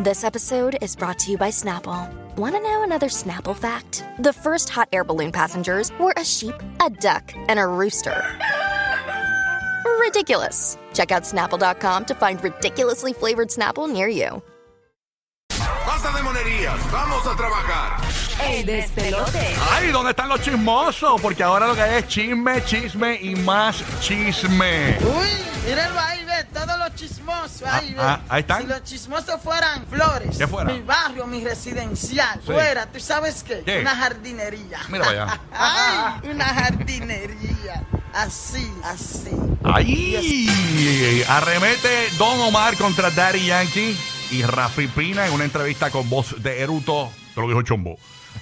This episode is brought to you by Snapple. Want to know another Snapple fact? The first hot air balloon passengers were a sheep, a duck, and a rooster. Ridiculous. Check out snapple.com to find ridiculously flavored Snapple near you. Basta de monerías, vamos a trabajar. ¡Ey, despelote! Ay, ¿dónde están los chismosos? Porque ahora lo que hay es chisme, chisme y más chisme. Uy, míralo ahí, ve, todos los chismosos ahí, ah, ahí están. Si los chismosos fueran flores, ¿Qué fuera? mi barrio, mi residencial, Sí. fuera, ¿tú sabes qué? ¿Qué? Una jardinería. Mira allá. Ay, una jardinería. Así, así. ¡Ay! Arremete Don Omar contra Daddy Yankee y Rafi Pina en una entrevista con voz de Eruto. Te lo dijo Chombo.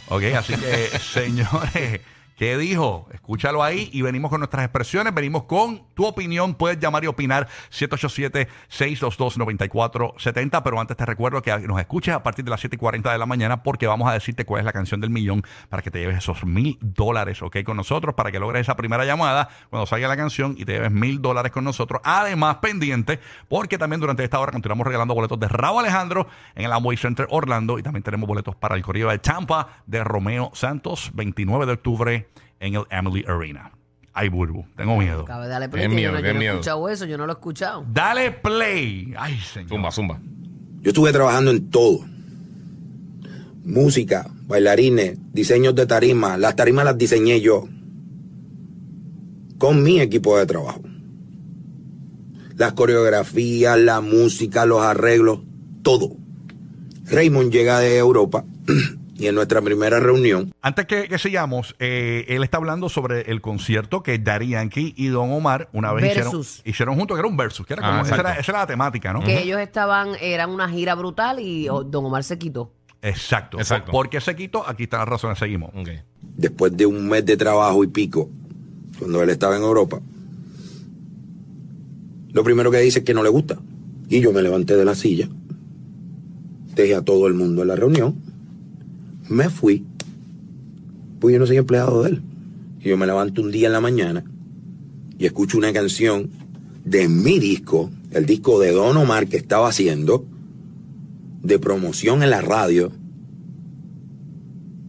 Ok, así que, señores, ¿qué dijo? Escúchalo ahí y venimos con nuestras expresiones. Venimos con tu opinión. Puedes llamar y opinar 787-622-9470. Pero antes te recuerdo que nos escuches a partir de las 7 y 40 de la mañana porque vamos a decirte cuál es la canción del millón para que te lleves esos mil dólares, ok, con nosotros, para que logres esa primera llamada cuando salga la canción y te lleves mil dólares con nosotros. Además, pendiente, porque también durante esta hora continuamos regalando boletos de Raúl Alejandro en el Amway Center Orlando y también tenemos boletos para el corrido de Tampa de Romeo Santos, 29 de octubre en el Emily Arena. Ay, Burbu, tengo miedo. Cabe darle play. Qué que miedo, yo no, qué yo no he miedo. escuchado eso, yo no lo he escuchado. Dale play. Ay, señor. Zumba, zumba. Yo estuve trabajando en todo. Música, bailarines, diseños de tarima. Las tarimas las diseñé yo. Con mi equipo de trabajo. Las coreografías, la música, los arreglos, todo. Raymond llega de Europa y en nuestra primera reunión Antes que, que sigamos, eh, él está hablando sobre el concierto que Daddy Yankee y Don Omar una vez hicieron, Versus. hicieron juntos, que era un versus, que era Ah, como, esa, exacto. era, esa era la temática, ¿no? Que ellos estaban, eran una gira brutal y oh, Don Omar se quitó. Exacto. Exacto. ¿Por qué se quitó? Aquí están las razones, seguimos. Ok. después de un mes de trabajo y pico, cuando él estaba en Europa, lo primero que dice es que no le gusta. Y yo me levanté de la silla, dejé a todo el mundo en la reunión, me fui, pues yo no soy empleado de él. Y yo me levanto un día en la mañana y escucho una canción de mi disco, el disco de Don Omar que estaba haciendo, de promoción en la radio,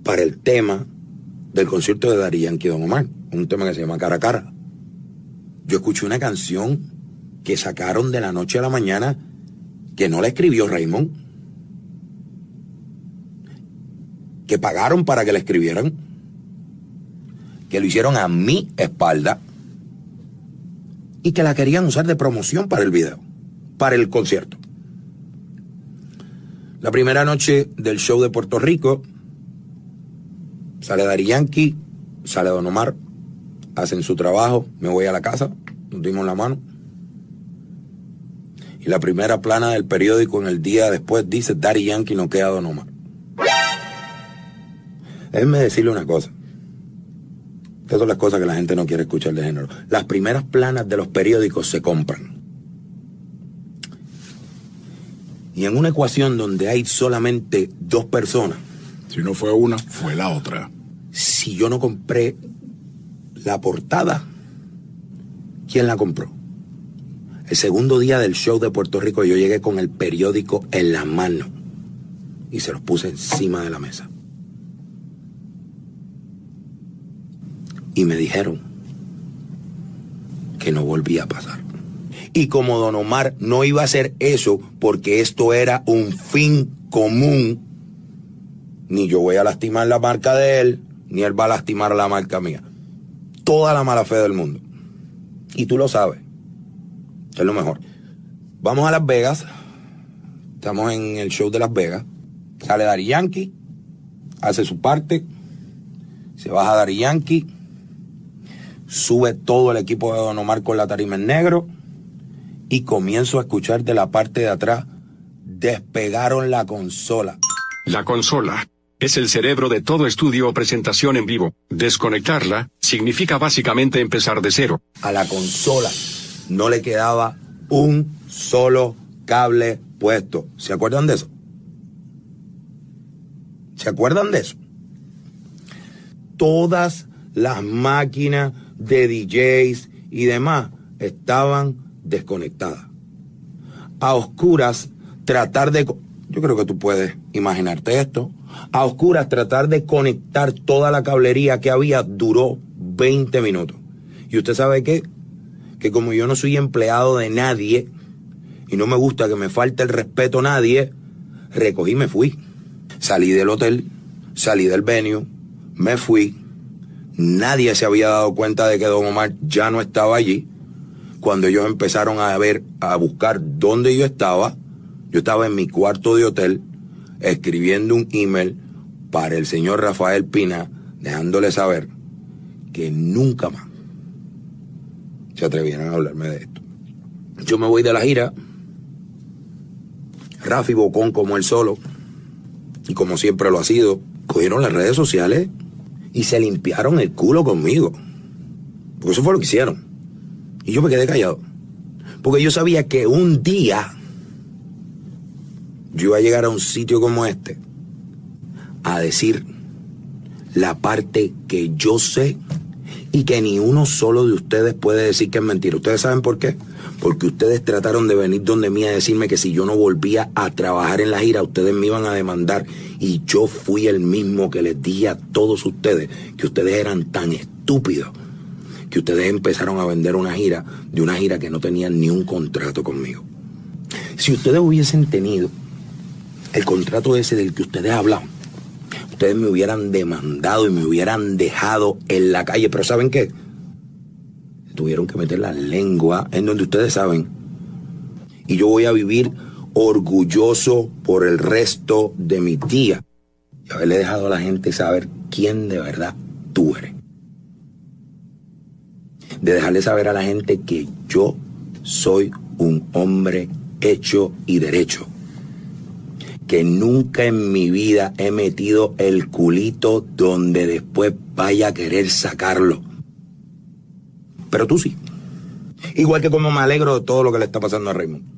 para el tema del concierto de Dari Yankee Don Omar, un tema que se llama Cara a Cara. Yo escuché una canción que sacaron de la noche a la mañana que no la escribió Raymond, que pagaron para que la escribieran, que lo hicieron a mi espalda y que la querían usar de promoción para el video, para el concierto. La primera noche del show de Puerto Rico, Sale Dari Yankee, sale Don Omar, hacen su trabajo, me voy a la casa, nos dimos la mano. Y la primera plana del periódico en el día después dice Dari Yankee no queda Don Omar. Déjenme decirle una cosa. Estas son las cosas que la gente no quiere escuchar de género. Las primeras planas de los periódicos se compran. Y en una ecuación donde hay solamente dos personas, Si no fue una, fue la otra. si yo no compré la portada, ¿quién la compró? El segundo día del show de Puerto Rico yo llegué con el periódico en la mano y se los puse encima de la mesa. Y me dijeron que no volvía a pasar. Y como don Omar no iba a hacer eso porque esto era un fin común, ni yo voy a lastimar la marca de él, ni él va a lastimar la marca mía. Toda la mala fe del mundo. Y tú lo sabes. Es lo mejor. Vamos a Las Vegas. Estamos en el show de Las Vegas. Sale Dari Yankee. Hace su parte. Se baja Dari Yankee. Sube todo el equipo de Don Omar con la tarima en negro. Y comienzo a escuchar de la parte de atrás. Despegaron la consola. La consola es el cerebro de todo estudio o presentación en vivo. Desconectarla significa básicamente empezar de cero. a la consola no le quedaba un solo cable puesto. ¿Se acuerdan de eso? ¿Se acuerdan de eso? Todas las máquinas de DJs y demás estaban desconectadas. A oscuras, tratar de... Yo creo que tú puedes imaginarte esto. A oscuras tratar de conectar toda la cablería que había duró 20 minutos. ¿Y usted sabe qué? Que como yo no soy empleado de nadie y no me gusta que me falte el respeto a nadie, recogí y me fui. Salí del hotel, salí del venue, me fui. Nadie se había dado cuenta de que Don Omar ya no estaba allí. Cuando ellos empezaron a ver, a buscar dónde yo estaba, yo estaba en mi cuarto de hotel escribiendo un email para el señor Rafael Pina, dejándole saber que nunca más se atrevieran a hablarme de esto. Yo me voy de la gira, Rafi Bocón como él solo, y como siempre lo ha sido, cogieron las redes sociales y se limpiaron el culo conmigo. Porque eso fue lo que hicieron. Y yo me quedé callado. Porque yo sabía que un día yo iba a llegar a un sitio como este a decir la parte que yo sé y que ni uno solo de ustedes puede decir que es mentira. ¿Ustedes saben por qué? Porque ustedes trataron de venir donde mí a decirme que si yo no volvía a trabajar en la gira, ustedes me iban a demandar. Y yo fui el mismo que les dije a todos ustedes que ustedes eran tan estúpidos que ustedes empezaron a vender una gira de una gira que no tenían ni un contrato conmigo. Si ustedes hubiesen tenido el contrato ese del que ustedes hablan, ustedes me hubieran demandado y me hubieran dejado en la calle. Pero ¿saben qué? Tuvieron que meter la lengua en donde ustedes saben. Y yo voy a vivir orgulloso por el resto de mi día. Y haberle dejado a la gente saber quién de verdad tú eres. De dejarle saber a la gente que yo soy un hombre hecho y derecho que nunca en mi vida he metido el culito donde después vaya a querer sacarlo. Pero tú sí. Igual que como me alegro de todo lo que le está pasando a Raymond.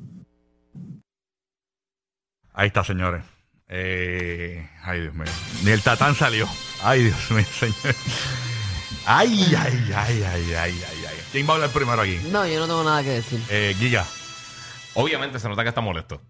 Ahí está, señores. Eh, ay, Dios mío. Ni el tatán salió. Ay, Dios mío, señor. Ay, ay, ay, ay, ay, ay, ay. ¿Quién va a hablar primero aquí? No, yo no tengo nada que decir. Eh, Giga. Obviamente se nota que está molesto.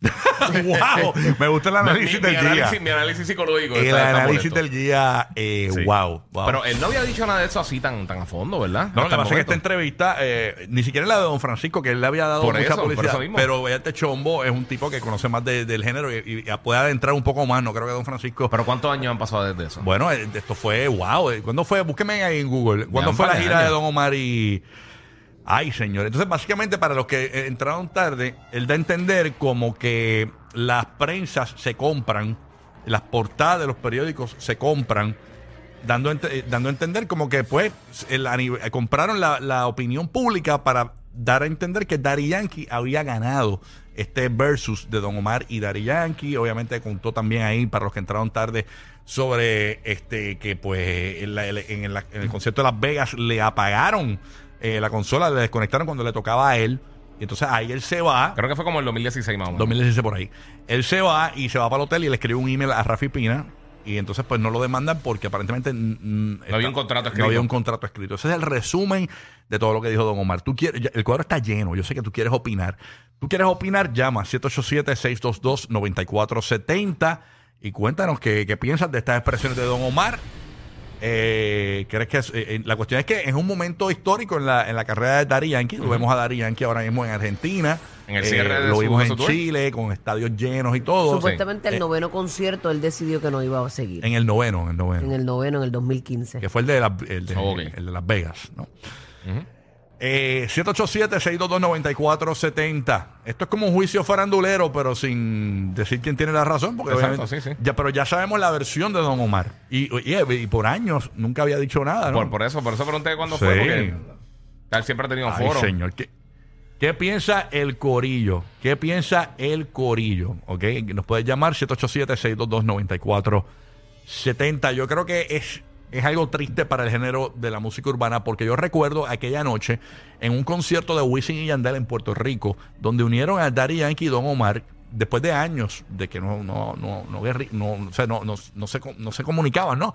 wow, me gusta el análisis mi, mi del guía. análisis, mi análisis psicológico. El está- análisis del guía, eh, Sí. wow, wow. Pero él no había dicho nada de eso así tan, tan a fondo, ¿verdad? no, lo que pasa es que esta entrevista, eh, ni siquiera la de Don Francisco, que él le había dado Por mucha eso, por publicidad, eso mismo. pero este chombo es un tipo que conoce más de- del género y, y puede adentrar un poco más. No creo que Don Francisco. Pero ¿cuántos años han pasado desde eso? bueno, eh, esto fue, wow. ¿Cuándo fue? Búsqueme ahí en Google. ¿Cuándo fue la gira de. Don Omar y. Ay, señor. Entonces, básicamente, para los que eh, entraron tarde, él da a entender como que las prensas se compran, las portadas de los periódicos se compran, dando, eh, dando a entender como que, pues, eh, compraron la, opinión pública para dar a entender que Daddy Yankee había ganado este versus de Don Omar y Daddy Yankee. Obviamente contó también ahí, para los que entraron tarde, sobre este que, pues, en el concierto de Las Vegas le apagaron eh, la consola, le desconectaron cuando le tocaba a él. Y entonces ahí él se va. Creo que fue como el 2016 más o menos. 2016 por ahí. Él se va y se va para el hotel y le escribe un email a Rafi Pina. Y entonces, pues no lo demandan porque aparentemente. mm, había un contrato No escrito. había un contrato escrito. Ese es el resumen de todo lo que dijo Don Omar. Tú quieres, el cuadro está lleno. Yo sé que tú quieres opinar. Tú quieres opinar, llama 787-622-9470 y cuéntanos qué, qué piensas de estas expresiones de Don Omar. Eh, ¿crees que es- eh, eh, la cuestión es que es un momento histórico en la, en la carrera de Dari Yankee. Lo vemos a Dari Yankee ahora mismo en Argentina. En el cierre de lo vimos en tour. Chile con estadios llenos y todo. Supuestamente Eh, el noveno concierto él decidió que no iba a seguir. En el noveno, en el noveno. En el noveno, en el 2015. que fue el de, la- el de, Ok. el de Las Vegas, ¿no? Eh, 787-622-9470. Esto es como un juicio farandulero, pero sin decir quién tiene la razón, porque Exacto, obviamente- sí, sí. Ya, pero ya sabemos la versión de Don Omar. Y, y- y por años nunca había dicho nada, ¿no? Por, por eso, por eso pregunté cuándo Sí. fue, porque él siempre ha tenido Ay, foro. señor. ¿Qué, qué piensa el corillo? ¿Qué piensa el corillo? ¿Ok? Nos puedes llamar 787-622-9470. Yo creo que es, es algo triste para el género de la música urbana porque yo recuerdo aquella noche en un concierto de Wisin y Yandel en Puerto Rico donde unieron a Daddy Yankee y Don Omar después de años de que no, no, no, no, no, o sea, no, no, no se, no se comunicaban, ¿no?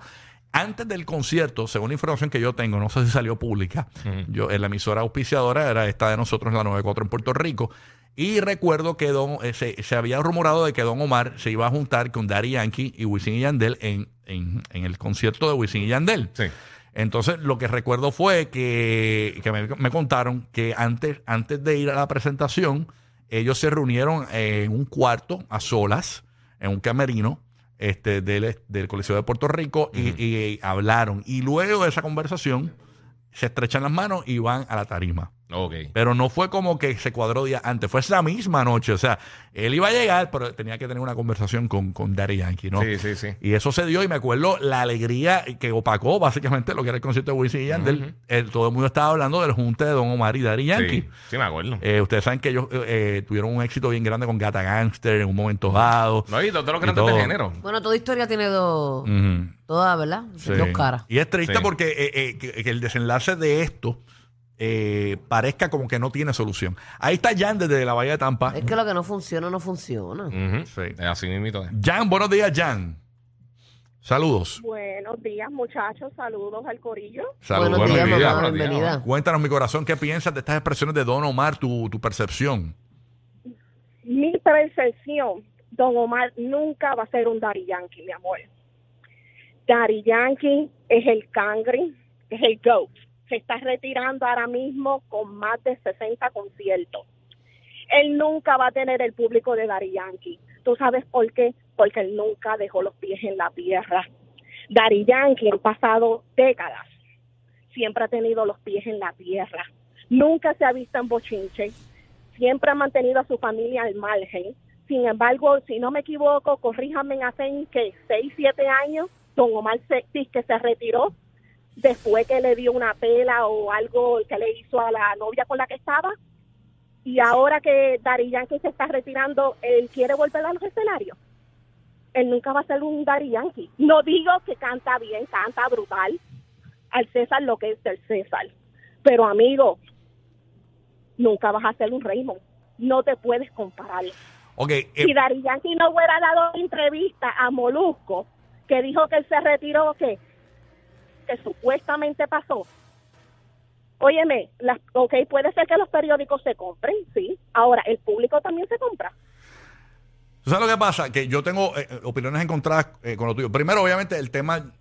Antes del concierto, según la información que yo tengo, no sé si salió pública, yo en la emisora auspiciadora era esta de nosotros, la 94 en Puerto Rico, Y recuerdo que Don, eh, se, se había rumorado de que Don Omar se iba a juntar con Daddy Yankee y Wisin y Yandel en, en, en el concierto de Wisin y Yandel. Sí. Entonces, lo que recuerdo fue que, que me, me contaron que antes, antes de ir a la presentación, ellos se reunieron en un cuarto a solas, en un camerino este, del, del Coliseo de Puerto Rico y, y hablaron. Y luego de esa conversación, se estrechan las manos y van a la tarima. Ok. Pero no fue como que se cuadró día antes, fue esa misma noche. O sea, él iba a llegar, pero tenía que tener una conversación con, con Daddy Yankee, ¿no? Sí, sí, sí. Y eso se dio y me acuerdo la alegría que opacó básicamente lo que era el concierto de Wisin y Yandel. El- todo el mundo estaba hablando del junte de Don Omar y Daddy Yankee. Sí, sí, me acuerdo. Eh, ustedes saben que ellos eh, eh, tuvieron un éxito bien grande con Gata Gangster en un momento dado. No, y dos de los grandes del género. Bueno, toda historia tiene dos, Ujú. todas, ¿verdad? Sí. Dos caras. Y es triste Sí. porque eh, eh, que, que el desenlace de esto eh, parezca como que no tiene solución. Ahí está Jan desde la Bahía de Tampa. Es que lo que no funciona, no funciona. Ujú. Sí. Es Así mismito es. Jan, buenos días, Jan. Saludos. Buenos días, muchachos. Saludos al corillo. Saludos. Buenos días, días, mamá. buenos días, Bienvenida. Cuéntanos, mi corazón, ¿qué piensas de estas expresiones de Don Omar, tu, tu percepción? Mi percepción, Don Omar nunca va a ser un Daddy Yankee, mi amor. Daddy Yankee es el cangre, es el GOAT. Está retirando ahora mismo con más de 60 conciertos. Él nunca va a tener el público de Daddy Yankee. ¿Tú sabes por qué? Porque él nunca dejó los pies en la tierra. Daddy Yankee han pasado décadas. Siempre ha tenido los pies en la tierra. Nunca se ha visto en bochinche. Siempre ha mantenido a su familia al margen. Sin embargo, si no me equivoco, corríjame, hace que 6, 7 años, don Omar se, sí que se retiró después que le dio una pela o algo que le hizo a la novia con la que estaba. Y ahora que Daddy Yankee se está retirando, él quiere volver a los escenarios. Él nunca va a ser un Daddy Yankee. No digo que canta bien, canta brutal. Al César lo que es del César. Pero amigo, nunca vas a ser un Raymond. No te puedes comparar. Eh, Si Daddy Yankee no hubiera dado entrevista a Molusco, que dijo que él se retiró, que, que supuestamente pasó. Óyeme, las, ok, puede ser que los periódicos se compren, sí. Ahora, el público también se compra. ¿tú ¿sabes lo que pasa? Que yo tengo eh, eh, opiniones encontradas eh, con lo tuyo. Primero, obviamente, el tema,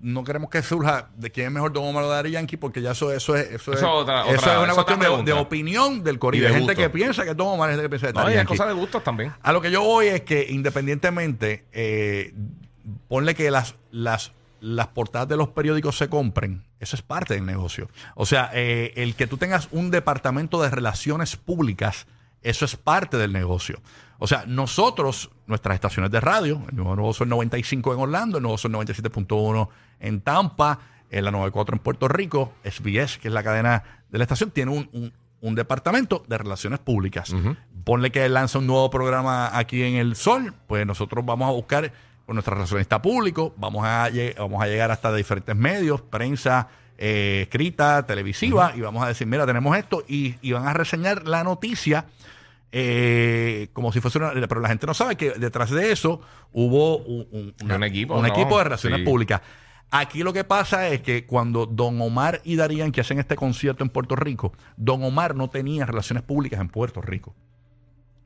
no queremos que surja de quién es mejor Don Omar o Daddy Yankee, porque ya eso, eso es, eso es, Eso otra- eso otra- es una cuestión de, opinión del Y corillo. de Hay gente gusto. que piensa que Don Omar es gente que piensa que No, Daddy es Yankee. cosa de gustos también. A lo que yo voy es que independientemente, eh, ponle que las, las, las portadas de los periódicos se compren, eso es parte del negocio. O sea, eh, el que tú tengas un departamento de relaciones públicas, eso es parte del negocio. O sea, nosotros, nuestras estaciones de radio, el nuevo Nuevo Sol 95 en Orlando, el Nuevo Sol 97.1 en Tampa, en la 94 en Puerto Rico, SBS, que es la cadena de la estación, tiene un, un- un departamento de relaciones públicas. Ponle que lanza un nuevo programa aquí en El Sol, pues nosotros vamos a buscar con nuestra relacionista público, vamos a, vamos a llegar hasta diferentes medios, prensa eh, escrita, televisiva, y vamos a decir, mira, tenemos esto, y, y van a reseñar la noticia eh, como si fuese una... Pero la gente no sabe que detrás de eso hubo un, un- una- Un equipo, un ¿no? equipo de relaciones Sí. públicas. Aquí lo que pasa es que cuando Don Omar y Darían que hacen este concierto en Puerto Rico, Don Omar no tenía relaciones públicas en Puerto Rico.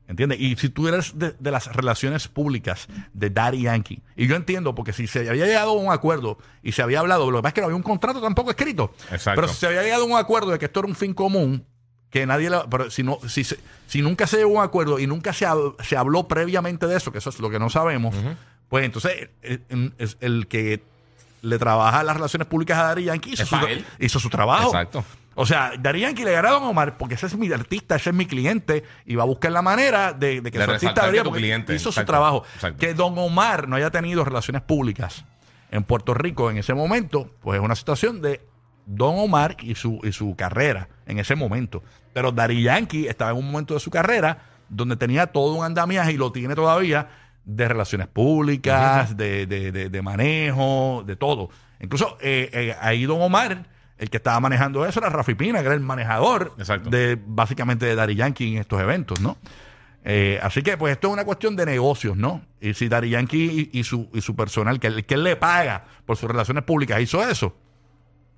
¿Entiendes? Y si tú eres de, de las relaciones públicas de Daddy Yankee, y yo entiendo, porque si se había llegado a un acuerdo y se había hablado, lo que pasa es que no había un contrato tampoco escrito. Exacto. Pero si se había llegado a un acuerdo de que esto era un fin común, que nadie la- pero si no si, se- si nunca se llegó a un acuerdo y nunca se, hab- se habló previamente de eso que eso es lo que no sabemos pues entonces el, el- que le trabaja las relaciones públicas a Dari Yankee hizo, su, hizo su trabajo Exacto. O sea Dari Yankee le gana a Don Omar porque ese es mi artista ese es mi cliente y va a buscar la manera de, de que De su artista porque cliente, hizo su trabajo exacto. que Don Omar no haya tenido relaciones públicas en Puerto Rico en ese momento, pues es una situación de Don Omar y su, y su carrera en ese momento. Pero Dari Yankee estaba en un momento de su carrera donde tenía todo un andamiaje y lo tiene todavía de relaciones públicas, de, de- de- de manejo, de todo. Incluso eh, eh, ahí Don Omar, el que estaba manejando eso era Rafi Pina, que era el manejador Exacto. de básicamente de Dari Yankee en estos eventos, ¿no? Eh, así que, pues, esto es una cuestión de negocios, ¿no? Y si Dari Yankee y, y su, y su personal, que, que él le paga por sus relaciones públicas, hizo eso,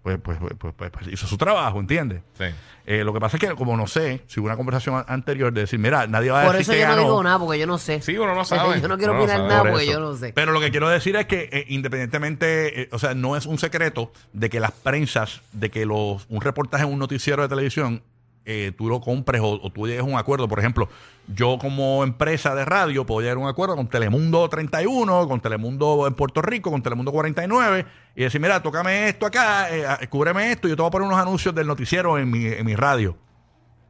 pues, pues, pues, pues, pues, pues hizo su trabajo, ¿entiendes? Sí. Eh, lo que pasa es que, como no sé, si hubo una conversación anterior de decir, mira, nadie va a Por decir eso que yo no digo nada, porque yo no sé. Sí, uno no sabe. Yo no quiero Uno no opinar sabe. nada Por porque eso. yo no sé. Pero lo que quiero decir es que eh, independientemente, eh, o sea, no es un secreto de que las prensas, de que los, un reportaje en un noticiero de televisión, eh, tú lo compres o, o tú llegues a un acuerdo. Por ejemplo, yo como empresa de radio puedo llegar a un acuerdo con Telemundo 31, con Telemundo en Puerto Rico, con Telemundo 49 y decir, mira, tócame esto acá, eh, ah, cúbreme esto, y yo te voy a poner unos anuncios del noticiero en mi, en mi radio.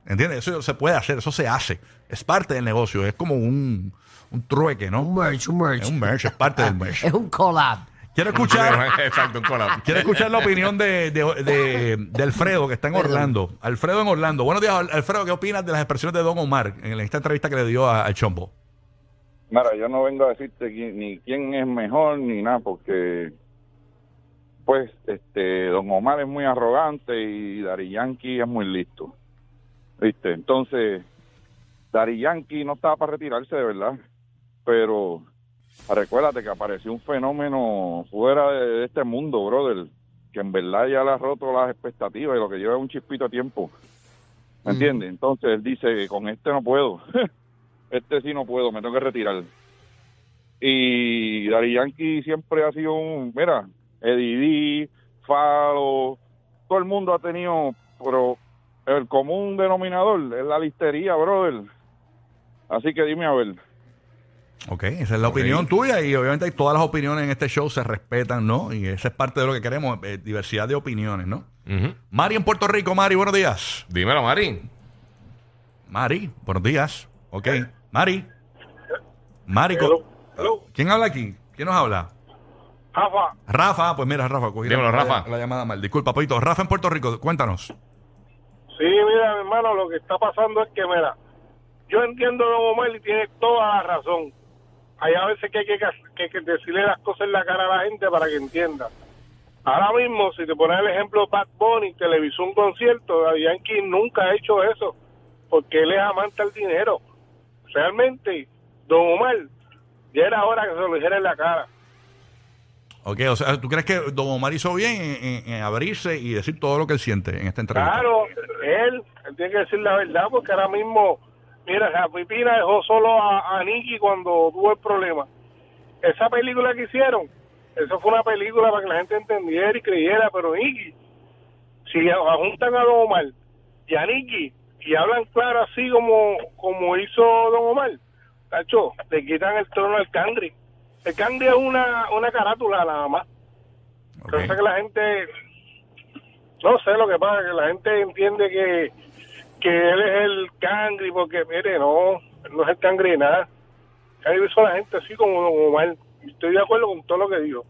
¿Entiendes? Eso se puede hacer, eso se hace. Es parte del negocio, es como un, un trueque, ¿no? Un merch, un merch. Es un merch, es parte del merch. Es un collab. Quiero escuchar, Exacto, un collab. quiero escuchar la opinión de, de, de- de Alfredo, que está en. Orlando. Alfredo en Orlando. Buenos días, Al- Alfredo. ¿Qué opinas de las expresiones de Don Omar en esta entrevista que le dio a- al Chombo? Mira, yo no vengo a decirte quién- ni quién es mejor ni nada, porque pues este Don Omar es muy arrogante y Dari Yankee es muy listo. ¿Viste? Entonces, Dari Yankee no estaba para retirarse de verdad, pero recuérdate que apareció un fenómeno fuera de, este mundo, brother, que en verdad ya le ha roto las expectativas y lo que lleva es un chispito de tiempo. ¿Me entiendes? Entonces él dice, con este no puedo. este sí no puedo, me tengo que retirar. Y Dari Yankee siempre ha sido un, mira, Eddie Falo, todo el mundo ha tenido, pero el común denominador es la listería, brother. Así que dime a ver. Ok, esa es la opinión tuya y obviamente todas las opiniones en este show se respetan, ¿no? Y esa es parte de lo que queremos, eh, diversidad de opiniones, ¿no? Mari en Puerto Rico, Mari, buenos días. Dímelo, Mari. Mari, buenos días. Ok, Mari. Mari, co- ¿quién habla aquí? ¿Quién nos habla? Rafa, Rafa, pues mira, Rafa, cogí Dímelo, la, Rafa. la llamada mal. Disculpa, Poito. Rafa en Puerto Rico, cuéntanos. Sí, mira, mi hermano, lo que está pasando es que, mira, yo entiendo a Don Omar y tiene toda la razón. Hay a veces que hay que, que- que decirle las cosas en la cara a la gente para que entienda. Ahora mismo, si te pones el ejemplo de Bad Bunny, televisó un concierto, Yankee nunca ha hecho eso, porque él es amante al dinero. Realmente, Don Omar, ya era hora que se lo dijera en la cara. Ok, o sea, ¿tú crees que Don Omar hizo bien en, en- en abrirse y decir todo lo que él siente en esta entrevista? Claro, él, él tiene que decir la verdad, porque ahora mismo, mira, la Pipina dejó solo a, a Nicky cuando tuvo el problema. Esa película que hicieron, eso fue una película para que la gente entendiera y creyera, pero Nicky, si juntan a Don Omar y a Nicky y hablan claro así como, como hizo Don Omar, tacho, le quitan el trono al Cangri. El Cangri es una, una carátula nada más. Ok. Entonces que la gente, no sé lo que pasa, que la gente entiende que, que él es el cangri, porque mire, no, él no es el cangri de nada. Cangri hizo la gente así como Don Omar. Estoy de acuerdo con todo lo que dijo.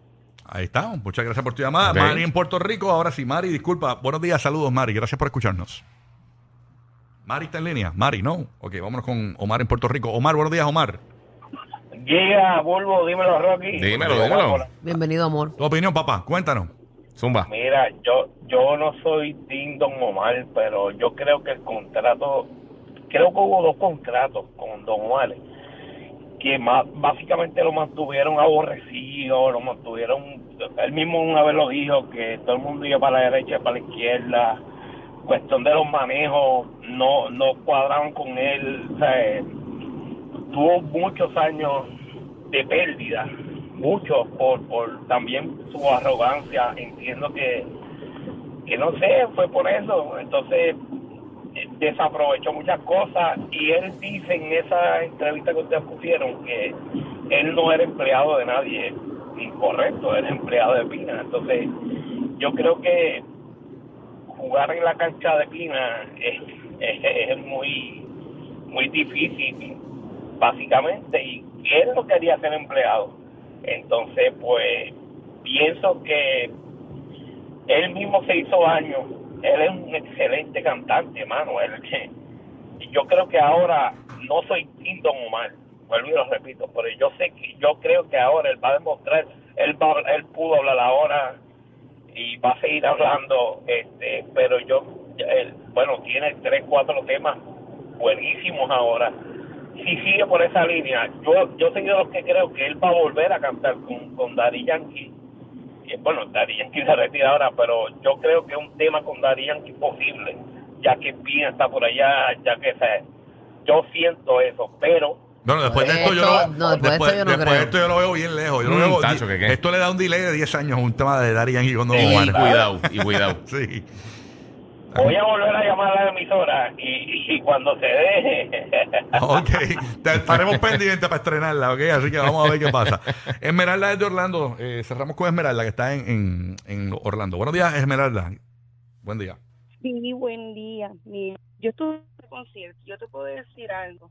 Ahí está. Muchas gracias por tu llamada. Ok. Mari en Puerto Rico. Ahora sí, Mari, disculpa. Buenos días, saludos, Mari. Gracias por escucharnos. Mari está en línea. Mari, no. Ok, vámonos con Omar en Puerto Rico. Omar, buenos días, Omar. Llega, Volvo, dímelo, Rocky. Dímelo, dímelo. Bienvenido, amor. Tu opinión, papá. Cuéntanos. Mira, yo yo no soy Tim Don Omar, pero yo creo que el contrato, creo que hubo dos contratos con Don Omar que más, básicamente lo mantuvieron aborrecido, lo mantuvieron, él mismo una vez lo dijo, que todo el mundo iba para la derecha para la izquierda, cuestión de los manejos, no, no cuadraban con él, o sea, tuvo muchos años de pérdida, muchos por, por también su arrogancia, entiendo que, que no sé, fue por eso, entonces eh, desaprovechó muchas cosas y él dice en esa entrevista que ustedes pusieron que él no era empleado de nadie, incorrecto, era empleado de Pina, entonces yo creo que jugar en la cancha de Pina es, es, es muy muy difícil básicamente y él no quería ser empleado entonces pues pienso que él mismo se hizo daño. Él es un excelente cantante hermano él que yo creo que ahora no soy Don Omar vuelvo y lo repito pero yo sé que yo creo que ahora él va a demostrar él va, él pudo hablar ahora y va a seguir hablando este pero yo bueno tiene tres cuatro temas buenísimos ahora si sigue por esa línea yo yo soy de los que creo que él va a volver a cantar con con Daddy Yankee eh, bueno, Daddy Yankee se retira ahora, pero yo creo que es un tema con Daddy Yankee posible, ya que Pina está por allá, ya que se, yo siento eso, pero Bueno, después de esto yo lo, no, después de esto yo no después de creo. esto yo lo veo bien lejos. Yo lo Mm, veo- tacho, ¿qué qué? Esto le da un delay de 10 años, un tema de Dari Yankee con Don Y cuidado, y cuidado. Sí. Voy a volver a llamar a la emisora y, y cuando se deje, Ok, te estaremos pendientes para estrenarla, ok, así que vamos a ver qué pasa. Esmeralda es de Orlando, eh, cerramos con Esmeralda que está en, en, en Orlando. Buenos días, Esmeralda. Buen día. Sí, buen día. Mira, yo estuve en el concierto, yo te puedo decir algo.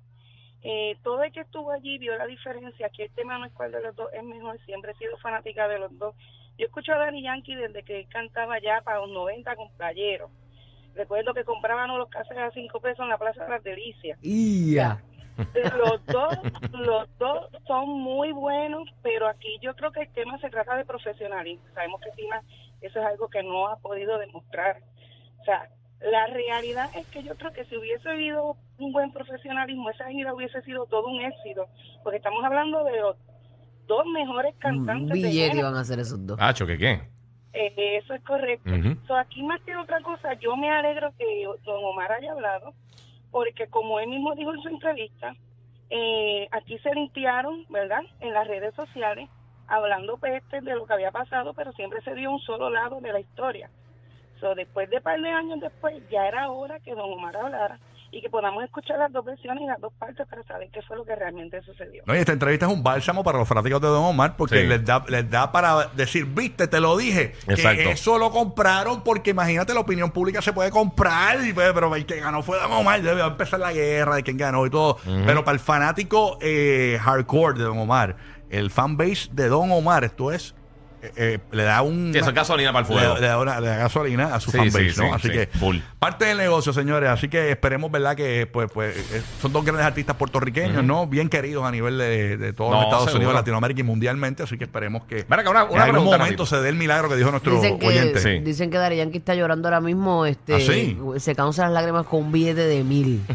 Eh, todo el que estuvo allí vio la diferencia, que el tema no es cuál de los dos es mejor, siempre he sido fanática de los dos. Yo escucho a Danny Yankee desde que él cantaba ya para los 90 con playeros. Recuerdo que comprábamos los casetes a 5 pesos en la Plaza de las Delicias. ¡Ya! Los dos, los dos son muy buenos, pero aquí yo creo que el tema se trata de profesionalismo. Sabemos que Tina, eso es algo que no ha podido demostrar. O sea, la realidad es que yo creo que si hubiese habido un buen profesionalismo, esa gira hubiese sido todo un éxito, porque estamos hablando de los dos mejores Un cantantes de billete iban a hacer esos dos. Hacho, ¿qué qué? Eh, eso es correcto. So, aquí más que otra cosa, yo me alegro que don Omar haya hablado, porque como él mismo dijo en su entrevista, eh, aquí se limpiaron, ¿verdad?, en las redes sociales, hablando peste de lo que había pasado, pero siempre se dio un solo lado de la historia. So, después de par de años después, ya era hora que don Omar hablara y que podamos escuchar las dos versiones y las dos partes para saber qué fue lo que realmente sucedió. No, y esta entrevista es un bálsamo para los fanáticos de Don Omar porque Sí. les, da, les da para decir, viste, te lo dije, Exacto. que eso lo compraron porque imagínate, la opinión pública se puede comprar, y, pues, pero el que ganó fue Don Omar, debe empezar la guerra de quién ganó y todo. Pero para el fanático eh, hardcore de Don Omar, el fanbase de Don Omar, esto es, eh, eh, le da un... Sí, eso es gasolina para el fuego. Le, le da, una- le da gasolina a su Sí, fanbase, sí, ¿no? sí, así sí, que full. parte del negocio, señores. Así que esperemos, ¿verdad? Que pues, pues eh, son dos grandes artistas puertorriqueños, ¿no? Bien queridos a nivel de, de todos No, los Estados seguro. Unidos, Latinoamérica y mundialmente. Así que esperemos que una- en algún momento se dé el milagro que dijo nuestro Dicen que, oyente. Sí. dicen que Dari Yankee está llorando ahora mismo, este, ¿Ah, sí? se causa las lágrimas con un billete de mil.